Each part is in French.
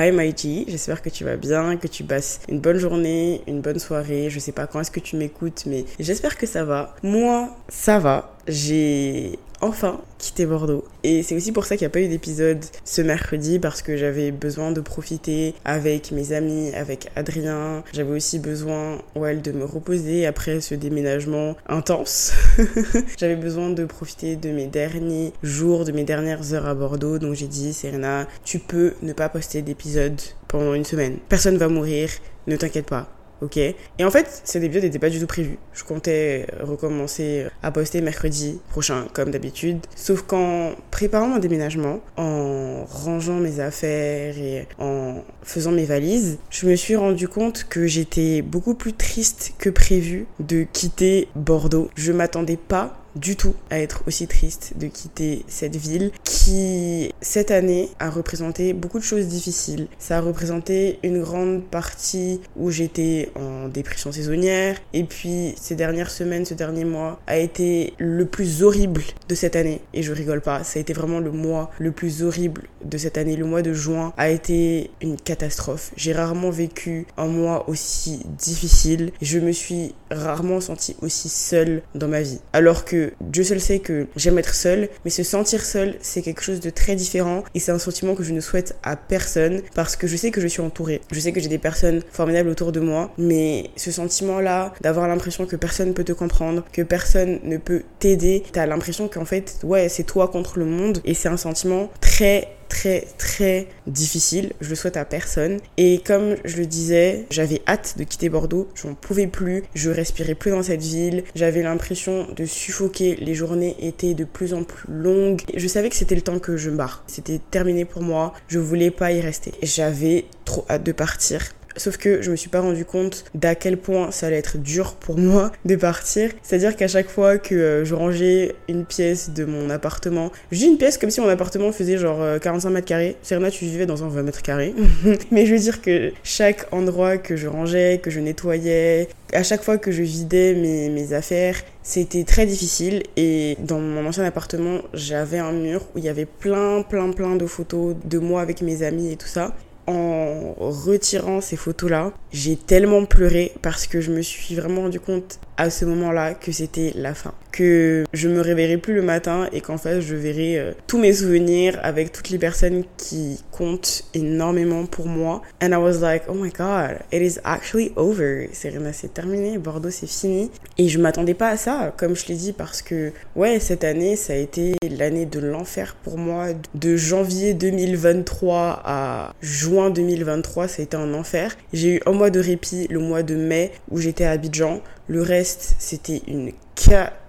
Hi G, j'espère que tu vas bien, que tu passes une bonne journée, une bonne soirée. Je sais pas quand est-ce que tu m'écoutes, mais j'espère que ça va. Moi, ça va. J'ai enfin quitté Bordeaux. Et c'est aussi pour ça qu'il n'y a pas eu d'épisode ce mercredi parce que j'avais besoin de profiter avec mes amis, avec Adrien. J'avais aussi besoin, ouais, de me reposer après ce déménagement intense. j'avais besoin de profiter de mes derniers jours, de mes dernières heures à Bordeaux. Donc j'ai dit, Serena, tu peux ne pas poster d'épisode pendant une semaine. Personne va mourir, ne t'inquiète pas ok Et en fait, cet épisode n'était pas du tout prévu. Je comptais recommencer à poster mercredi prochain, comme d'habitude. Sauf qu'en préparant mon déménagement, en rangeant mes affaires et en faisant mes valises, je me suis rendu compte que j'étais beaucoup plus triste que prévu de quitter Bordeaux. Je m'attendais pas du tout à être aussi triste de quitter cette ville qui, cette année, a représenté beaucoup de choses difficiles. Ça a représenté une grande partie où j'étais en dépression saisonnière et puis ces dernières semaines, ce dernier mois a été le plus horrible de cette année et je rigole pas, ça a été vraiment le mois le plus horrible de cette année. Le mois de juin a été une catastrophe. J'ai rarement vécu un mois aussi difficile. Je me suis rarement sentie aussi seule dans ma vie. Alors que Dieu seul sait que j'aime être seule, mais se sentir seule, c'est quelque chose de très différent et c'est un sentiment que je ne souhaite à personne parce que je sais que je suis entourée. Je sais que j'ai des personnes formidables autour de moi, mais ce sentiment-là d'avoir l'impression que personne ne peut te comprendre, que personne ne peut t'aider, t'as l'impression qu'en fait, ouais, c'est toi contre le monde et c'est un sentiment très très très difficile. Je le souhaite à personne. Et comme je le disais, j'avais hâte de quitter Bordeaux. Je n'en pouvais plus. Je respirais plus dans cette ville. J'avais l'impression de suffoquer. Les journées étaient de plus en plus longues. Je savais que c'était le temps que je me barre. C'était terminé pour moi. Je voulais pas y rester. J'avais trop hâte de partir. Sauf que je me suis pas rendu compte d'à quel point ça allait être dur pour moi de partir. C'est-à-dire qu'à chaque fois que euh, je rangeais une pièce de mon appartement, je dis une pièce comme si mon appartement faisait genre 45 euh, mètres carrés. Serena, tu vivais dans un 20 mètres carrés. Mais je veux dire que chaque endroit que je rangeais, que je nettoyais, à chaque fois que je vidais mes, mes affaires, c'était très difficile. Et dans mon ancien appartement, j'avais un mur où il y avait plein, plein, plein de photos de moi avec mes amis et tout ça en retirant ces photos-là, j'ai tellement pleuré parce que je me suis vraiment rendu compte à ce moment-là que c'était la fin. Que je me réveillerai plus le matin et qu'en fait je verrai euh, tous mes souvenirs avec toutes les personnes qui comptent énormément pour moi. And I was like, oh my god, it is actually over. Serena, c'est terminé, Bordeaux c'est fini. Et je m'attendais pas à ça, comme je l'ai dit, parce que ouais, cette année ça a été l'année de l'enfer pour moi. De janvier 2023 à juin 2023, ça a été un enfer. J'ai eu un mois de répit, le mois de mai où j'étais à Abidjan. Le reste, c'était une catastrophe.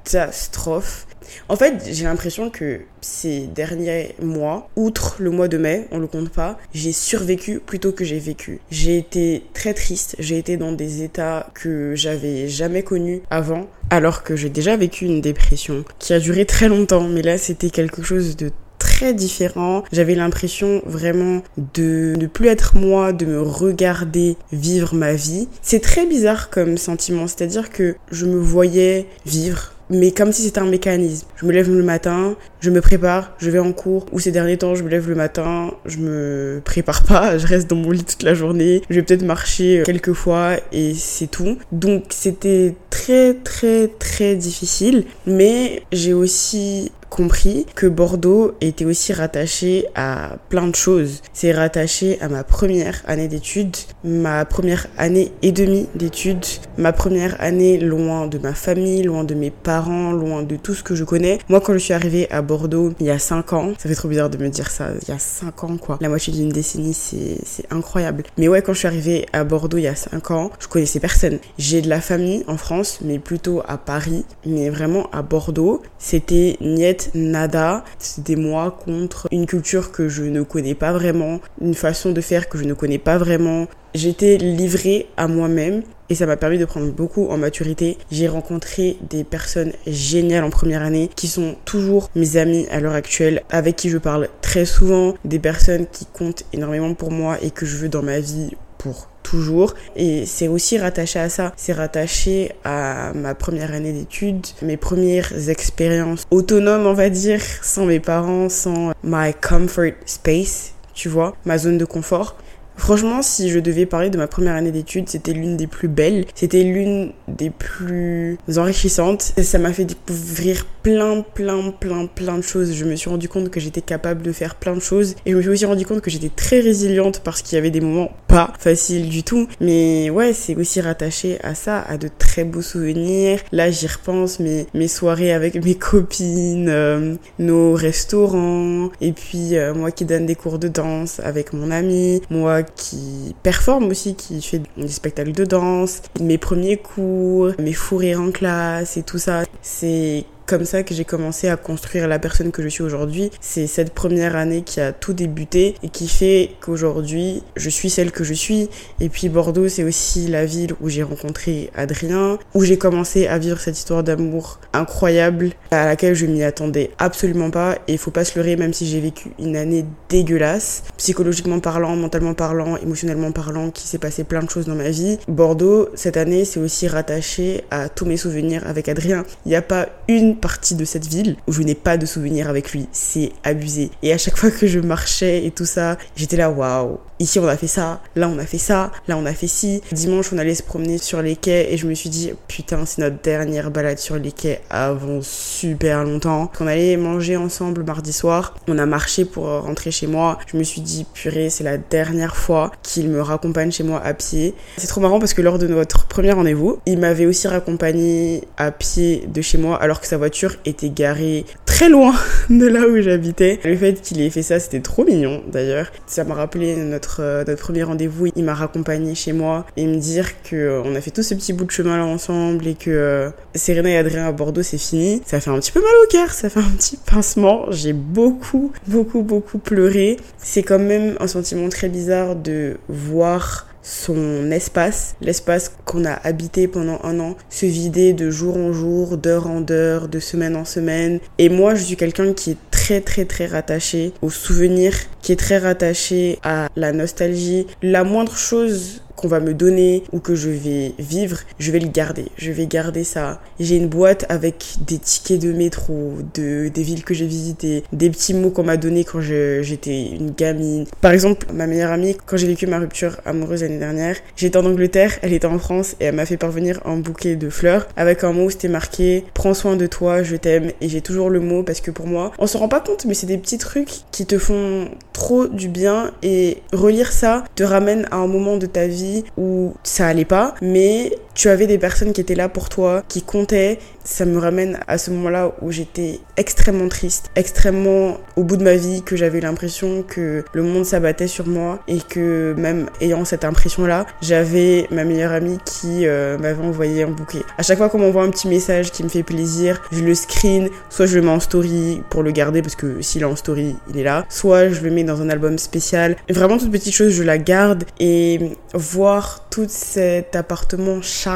En fait, j'ai l'impression que ces derniers mois, outre le mois de mai, on le compte pas, j'ai survécu plutôt que j'ai vécu. J'ai été très triste, j'ai été dans des états que j'avais jamais connus avant, alors que j'ai déjà vécu une dépression qui a duré très longtemps, mais là c'était quelque chose de très différent. J'avais l'impression vraiment de ne plus être moi, de me regarder vivre ma vie. C'est très bizarre comme sentiment, c'est-à-dire que je me voyais vivre mais comme si c'était un mécanisme. Je me lève le matin, je me prépare, je vais en cours, ou ces derniers temps, je me lève le matin, je me prépare pas, je reste dans mon lit toute la journée, je vais peut-être marcher quelques fois et c'est tout. Donc c'était très très très difficile, mais j'ai aussi compris que Bordeaux était aussi rattaché à plein de choses. C'est rattaché à ma première année d'études, ma première année et demie d'études, ma première année loin de ma famille, loin de mes parents, loin de tout ce que je connais. Moi, quand je suis arrivée à Bordeaux il y a 5 ans, ça fait trop bizarre de me dire ça, il y a 5 ans quoi. La moitié d'une décennie, c'est incroyable. Mais ouais, quand je suis arrivée à Bordeaux il y a 5 ans, je connaissais personne. J'ai de la famille en France, mais plutôt à Paris. Mais vraiment à Bordeaux, c'était nada. C'était moi contre une culture que je ne connais pas vraiment, une façon de faire que je ne connais pas vraiment. J'étais livrée à moi-même et ça m'a permis de prendre beaucoup en maturité. J'ai rencontré des personnes géniales en première année qui sont toujours mes amis à l'heure actuelle, avec qui je parle très souvent, des personnes qui comptent énormément pour moi et que je veux dans ma vie pour toujours. Et c'est aussi rattaché à ça. C'est rattaché à ma première année d'études, mes premières expériences autonomes, on va dire, sans mes parents, sans my comfort space, tu vois, ma zone de confort. Franchement, si je devais parler de ma première année d'études, c'était l'une des plus belles, c'était l'une des plus enrichissantes. Et ça m'a fait découvrir plein, plein, plein, plein de choses. Je me suis rendu compte que j'étais capable de faire plein de choses et je me suis aussi rendu compte que j'étais très résiliente parce qu'il y avait des moments pas faciles du tout. Mais ouais, c'est aussi rattaché à ça, à de très beaux souvenirs. Là, j'y repense, mes, mes soirées avec mes copines, euh, nos restaurants, et puis euh, moi qui donne des cours de danse avec mon ami, moi qui performe aussi, qui fait des spectacles de danse, mes premiers cours, mes fous rires en classe et tout ça. C'est comme ça que j'ai commencé à construire la personne que je suis aujourd'hui. C'est cette première année qui a tout débuté et qui fait qu'aujourd'hui, je suis celle que je suis. Et puis Bordeaux, c'est aussi la ville où j'ai rencontré Adrien, où j'ai commencé à vivre cette histoire d'amour incroyable à laquelle je m'y attendais absolument pas. Et il faut pas se leurrer, même si j'ai vécu une année dégueulasse, psychologiquement parlant, mentalement parlant, émotionnellement parlant, qui s'est passé plein de choses dans ma vie. Bordeaux, cette année, c'est aussi rattaché à tous mes souvenirs avec Adrien. Il n'y a pas une partie de cette ville où je n'ai pas de souvenirs avec lui. C'est abusé. Et à chaque fois que je marchais et tout ça, j'étais là, waouh, ici on a fait ça, là on a fait ça, là on a fait ci. Dimanche on allait se promener sur les quais et je me suis dit putain c'est notre dernière balade sur les quais avant super longtemps. On allait manger ensemble mardi soir, on a marché pour rentrer chez moi. Je me suis dit purée c'est la dernière fois qu'il me raccompagne chez moi à pied. C'est trop marrant parce que lors de notre premier rendez-vous, il m'avait aussi raccompagné à pied de chez moi alors que sa voiture était garée très loin de là où j'habitais. Le fait qu'il ait fait ça c'était trop mignon d'ailleurs. Ça m'a rappelé notre euh, notre, premier rendez-vous, il m'a raccompagné chez moi et me dire que euh, on a fait tout ce petit bout de chemin là ensemble et que euh, Serena et Adrien à Bordeaux c'est fini. Ça fait un petit peu mal au cœur, ça fait un petit pincement. J'ai beaucoup, beaucoup, beaucoup pleuré. C'est quand même un sentiment très bizarre de voir son espace, l'espace qu'on a habité pendant un an, se vider de jour en jour, d'heure en heure, de semaine en semaine. Et moi, je suis quelqu'un qui est très très très rattaché aux souvenirs, qui est très rattaché à la nostalgie. La moindre chose qu'on va me donner ou que je vais vivre, je vais le garder. Je vais garder ça. J'ai une boîte avec des tickets de métro, de, des villes que j'ai visitées, des petits mots qu'on m'a donnés quand j'étais une gamine. Par exemple, ma meilleure amie, quand j'ai vécu ma rupture amoureuse l'année dernière, j'étais en Angleterre, elle était en France et elle m'a fait parvenir un bouquet de fleurs avec un mot où c'était marqué Prends soin de toi, je t'aime. Et j'ai toujours le mot parce que pour moi, on se rend pas compte, mais c'est des petits trucs qui te font trop du bien et relire ça te ramène à un moment de ta où ça allait pas, mais tu avais des personnes qui étaient là pour toi, qui comptaient. Ça me ramène à ce moment-là où j'étais extrêmement triste, extrêmement au bout de ma vie, que j'avais l'impression que le monde s'abattait sur moi et que même ayant cette impression-là, j'avais ma meilleure amie qui euh, m'avait envoyé un bouquet. À chaque fois qu'on m'envoie un petit message qui me fait plaisir, je le screen, soit je le mets en story pour le garder parce que s'il est en story, il est là, soit je le mets dans un album spécial. Vraiment toute petite chose, je la garde et voir tout cet appartement chargé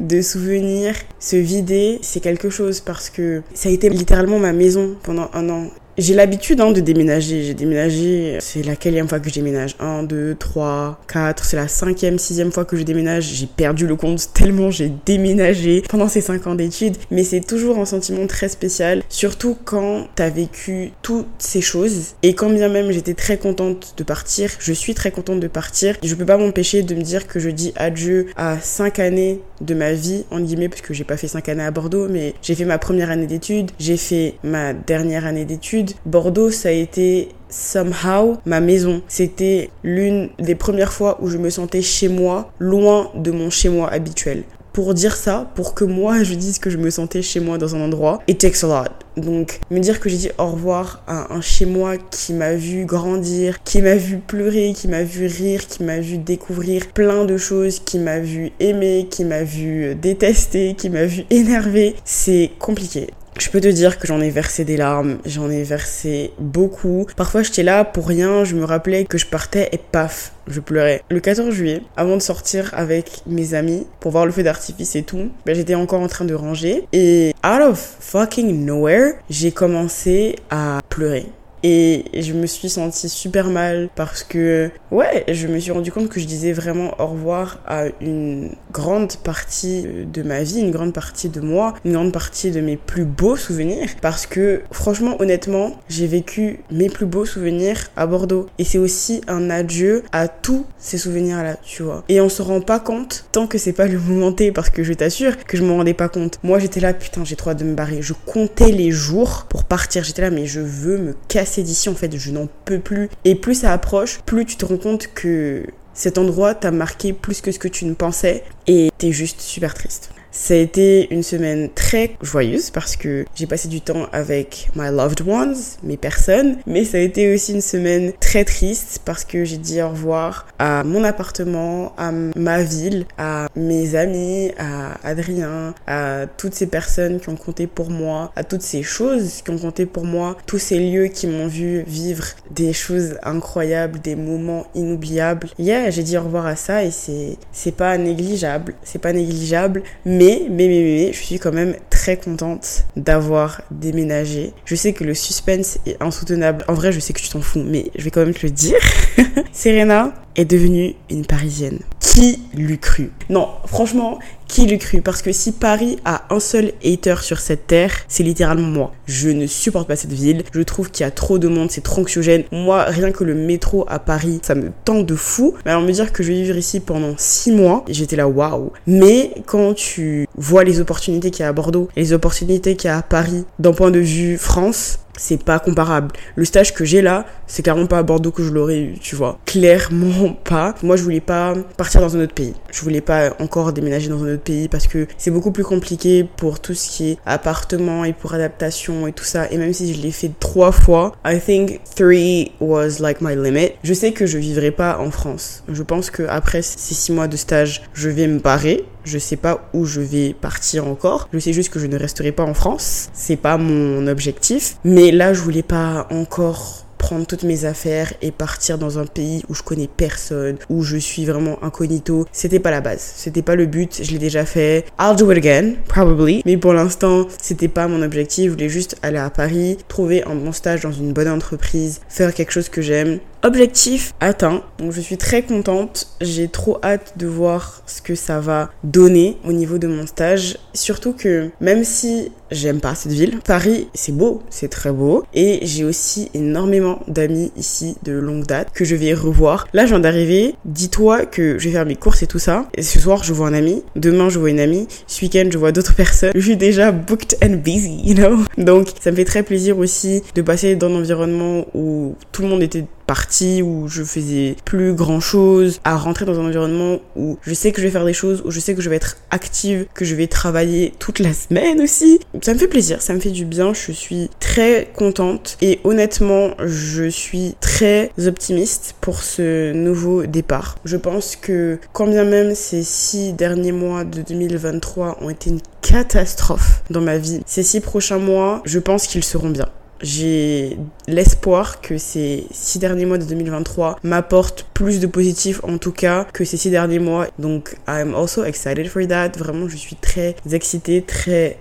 de souvenirs se vider, c'est quelque chose parce que ça a été littéralement ma maison pendant un an. J'ai l'habitude hein, de déménager. J'ai déménagé, c'est la quatrième fois que je déménage 1, 2, 3, 4, c'est la cinquième, sixième fois que je déménage. J'ai perdu le compte tellement j'ai déménagé pendant ces 5 ans d'études. Mais c'est toujours un sentiment très spécial, surtout quand t'as vécu toutes ces choses. Et quand bien même j'étais très contente de partir, je suis très contente de partir, je peux pas m'empêcher de me dire que je dis adieu à 5 années de ma vie, en guillemets, parce que j'ai pas fait 5 années à Bordeaux, mais j'ai fait ma première année d'études, j'ai fait ma dernière année d'études Bordeaux, ça a été somehow ma maison. C'était l'une des premières fois où je me sentais chez moi, loin de mon chez moi habituel pour dire ça, pour que moi je dise que je me sentais chez moi dans un endroit, it takes a lot. Donc me dire que j'ai dit au revoir à un chez moi qui m'a vu grandir, qui m'a vu pleurer, qui m'a vu rire, qui m'a vu découvrir plein de choses, qui m'a vu aimer, qui m'a vu détester, qui m'a vu énerver, c'est compliqué. Je peux te dire que j'en ai versé des larmes, j'en ai versé beaucoup. Parfois j'étais là pour rien, je me rappelais que je partais et paf, je pleurais. Le 14 juillet, avant de sortir avec mes amis pour voir le feu d'artifice et tout, ben, j'étais encore en train de ranger et out of fucking nowhere, j'ai commencé à pleurer. Et je me suis sentie super mal parce que, ouais, je me suis rendu compte que je disais vraiment au revoir à une grande partie de ma vie, une grande partie de moi, une grande partie de mes plus beaux souvenirs parce que, franchement, honnêtement, j'ai vécu mes plus beaux souvenirs à Bordeaux et c'est aussi un adieu à tous ces souvenirs-là, tu vois. Et on se rend pas compte tant que c'est pas le moment T parce que je t'assure que je m'en rendais pas compte. Moi, j'étais là, putain, j'ai trop hâte de me barrer. Je comptais les jours pour partir. J'étais là, mais je veux me casser d'ici, en fait, je n'en peux plus. Et plus ça approche, plus tu te rends compte que cet endroit t'a marqué plus que ce que tu ne pensais et t'es juste super triste. Ça a été une semaine très joyeuse parce que j'ai passé du temps avec my loved ones, mes personnes, mais ça a été aussi une semaine très triste parce que j'ai dit au revoir à mon appartement, à ma ville, à mes amis, à Adrien, à toutes ces personnes qui ont compté pour moi, à toutes ces choses qui ont compté pour moi, tous ces lieux qui m'ont vu vivre des choses incroyables, des moments inoubliables. Yeah, j'ai dit au revoir à ça et c'est pas négligeable, c'est pas négligeable, mais mais, mais, mais, mais, je suis quand même très contente d'avoir déménagé. Je sais que le suspense est insoutenable. En vrai, je sais que tu t'en fous, mais je vais quand même te le dire. Serena est devenue une Parisienne. Qui l'eût cru? Non, franchement, qui l'eût cru? Parce que si Paris a un seul hater sur cette terre, c'est littéralement moi. Je ne supporte pas cette ville. Je trouve qu'il y a trop de monde, c'est trop anxiogène. Moi, rien que le métro à Paris, ça me tente de fou. Mais alors me dire que je vais vivre ici pendant 6 mois, j'étais là, waouh. Mais quand tu vois les opportunités qu'il y a à Bordeaux les opportunités qu'il y a à Paris, d'un point de vue France, c'est pas comparable. Le stage que j'ai là, c'est clairement pas à Bordeaux que je l'aurais eu, tu vois. Clairement pas. Moi, je voulais pas partir dans un autre pays. Je voulais pas encore déménager dans un autre pays parce que c'est beaucoup plus compliqué pour tout ce qui est appartement et pour adaptation et tout ça. Et même si je l'ai fait trois fois, I think three was like my limit. Je sais que je vivrai pas en France. Je pense que après ces six mois de stage, je vais me barrer. Je sais pas où je vais partir encore. Je sais juste que je ne resterai pas en France. C'est pas mon objectif. Mais là, je voulais pas encore prendre toutes mes affaires et partir dans un pays où je connais personne, où je suis vraiment incognito. C'était pas la base. C'était pas le but. Je l'ai déjà fait. I'll do it again, probably. Mais pour l'instant, c'était pas mon objectif. Je voulais juste aller à Paris, trouver un bon stage dans une bonne entreprise, faire quelque chose que j'aime Objectif atteint. Donc je suis très contente. J'ai trop hâte de voir ce que ça va donner au niveau de mon stage. Surtout que même si j'aime pas cette ville, Paris c'est beau, c'est très beau. Et j'ai aussi énormément d'amis ici de longue date que je vais revoir. Là je viens d'arriver. Dis-toi que je vais faire mes courses et tout ça. Et ce soir je vois un ami. Demain je vois une amie. Ce week-end je vois d'autres personnes. Je suis déjà booked and busy, you know. Donc ça me fait très plaisir aussi de passer dans un environnement où tout le monde était partie où je faisais plus grand chose, à rentrer dans un environnement où je sais que je vais faire des choses, où je sais que je vais être active, que je vais travailler toute la semaine aussi. Ça me fait plaisir, ça me fait du bien, je suis très contente et honnêtement, je suis très optimiste pour ce nouveau départ. Je pense que quand bien même ces six derniers mois de 2023 ont été une catastrophe dans ma vie, ces six prochains mois, je pense qu'ils seront bien j'ai l'espoir que ces six derniers mois de 2023 m'apportent plus de positif en tout cas que ces six derniers mois. Donc, I'm also excited for that. Vraiment, je suis très excitée, très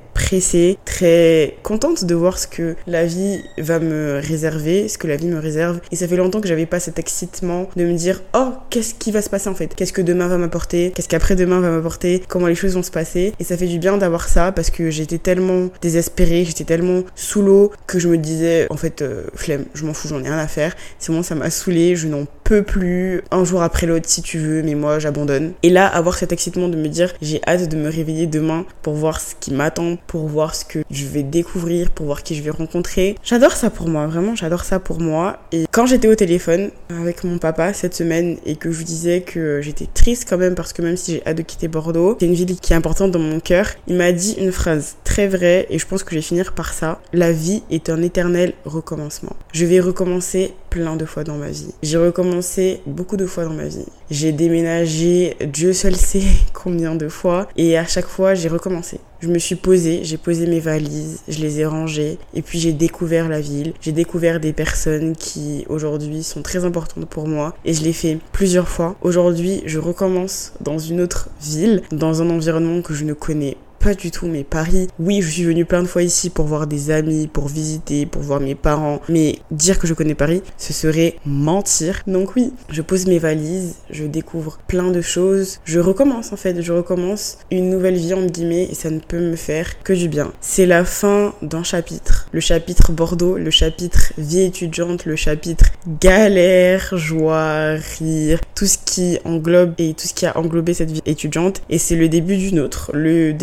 très contente de voir ce que la vie va me réserver, ce que la vie me réserve. Et ça fait longtemps que j'avais pas cet excitement de me dire oh qu'est-ce qui va se passer en fait, qu'est-ce que demain va m'apporter, qu'est-ce qu'après demain va m'apporter, comment les choses vont se passer? Et ça fait du bien d'avoir ça parce que j'étais tellement désespérée, j'étais tellement sous l'eau que je me disais en fait euh, flemme, je m'en fous, j'en ai rien à faire. C'est bon, ça m'a saoulé, je n'en plus. Un jour après l'autre si tu veux, mais moi j'abandonne. Et là avoir cet excitement de me dire j'ai hâte de me réveiller demain pour voir ce qui m'attend pour voir ce que je vais découvrir, pour voir qui je vais rencontrer. J'adore ça pour moi, vraiment, j'adore ça pour moi. Et quand j'étais au téléphone avec mon papa cette semaine et que je lui disais que j'étais triste quand même parce que même si j'ai hâte de quitter Bordeaux, c'est une ville qui est importante dans mon cœur, il m'a dit une phrase très vraie et je pense que je vais finir par ça. La vie est un éternel recommencement. Je vais recommencer plein de fois dans ma vie. J'ai recommencé beaucoup de fois dans ma vie. J'ai déménagé, Dieu seul sait combien de fois, et à chaque fois j'ai recommencé. Je me suis posée, j'ai posé mes valises, je les ai rangées, et puis j'ai découvert la ville, j'ai découvert des personnes qui aujourd'hui sont très importantes pour moi, et je l'ai fait plusieurs fois. Aujourd'hui, je recommence dans une autre ville, dans un environnement que je ne connais pas du tout, mais Paris, oui, je suis venue plein de fois ici pour voir des amis, pour visiter, pour voir mes parents, mais dire que je connais Paris, ce serait mentir. Donc oui, je pose mes valises, je découvre plein de choses, je recommence en fait, je recommence une nouvelle vie entre guillemets et ça ne peut me faire que du bien. C'est la fin d'un chapitre, le chapitre Bordeaux, le chapitre vie étudiante, le chapitre galère, joie, rire, tout ce qui englobe et tout ce qui a englobé cette vie étudiante et c'est le début d'une autre, le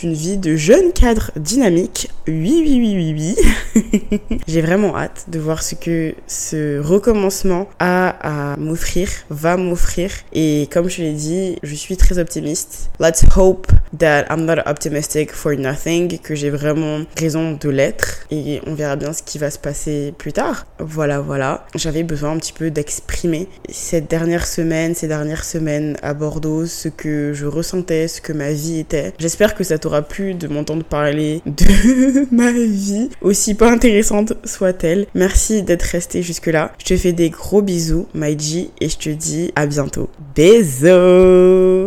d'une vie de jeune cadre dynamique. Oui, oui, oui, oui, oui. J'ai vraiment hâte de voir ce que ce recommencement a à m'offrir, va m'offrir. Et comme je l'ai dit, je suis très optimiste. Let's hope that I'm not optimistic for nothing, que j'ai vraiment raison de l'être. Et on verra bien ce qui va se passer plus tard. Voilà, voilà. J'avais besoin un petit peu d'exprimer cette dernière semaine, ces dernières semaines à Bordeaux, ce que je ressentais, ce que ma vie était. J'espère que ça t'aura plu de m'entendre parler de ma vie, aussi pas intéressante soit-elle. Merci d'être resté jusque-là. Je te fais des gros bisous, Maiji, et je te dis à bientôt. Bisous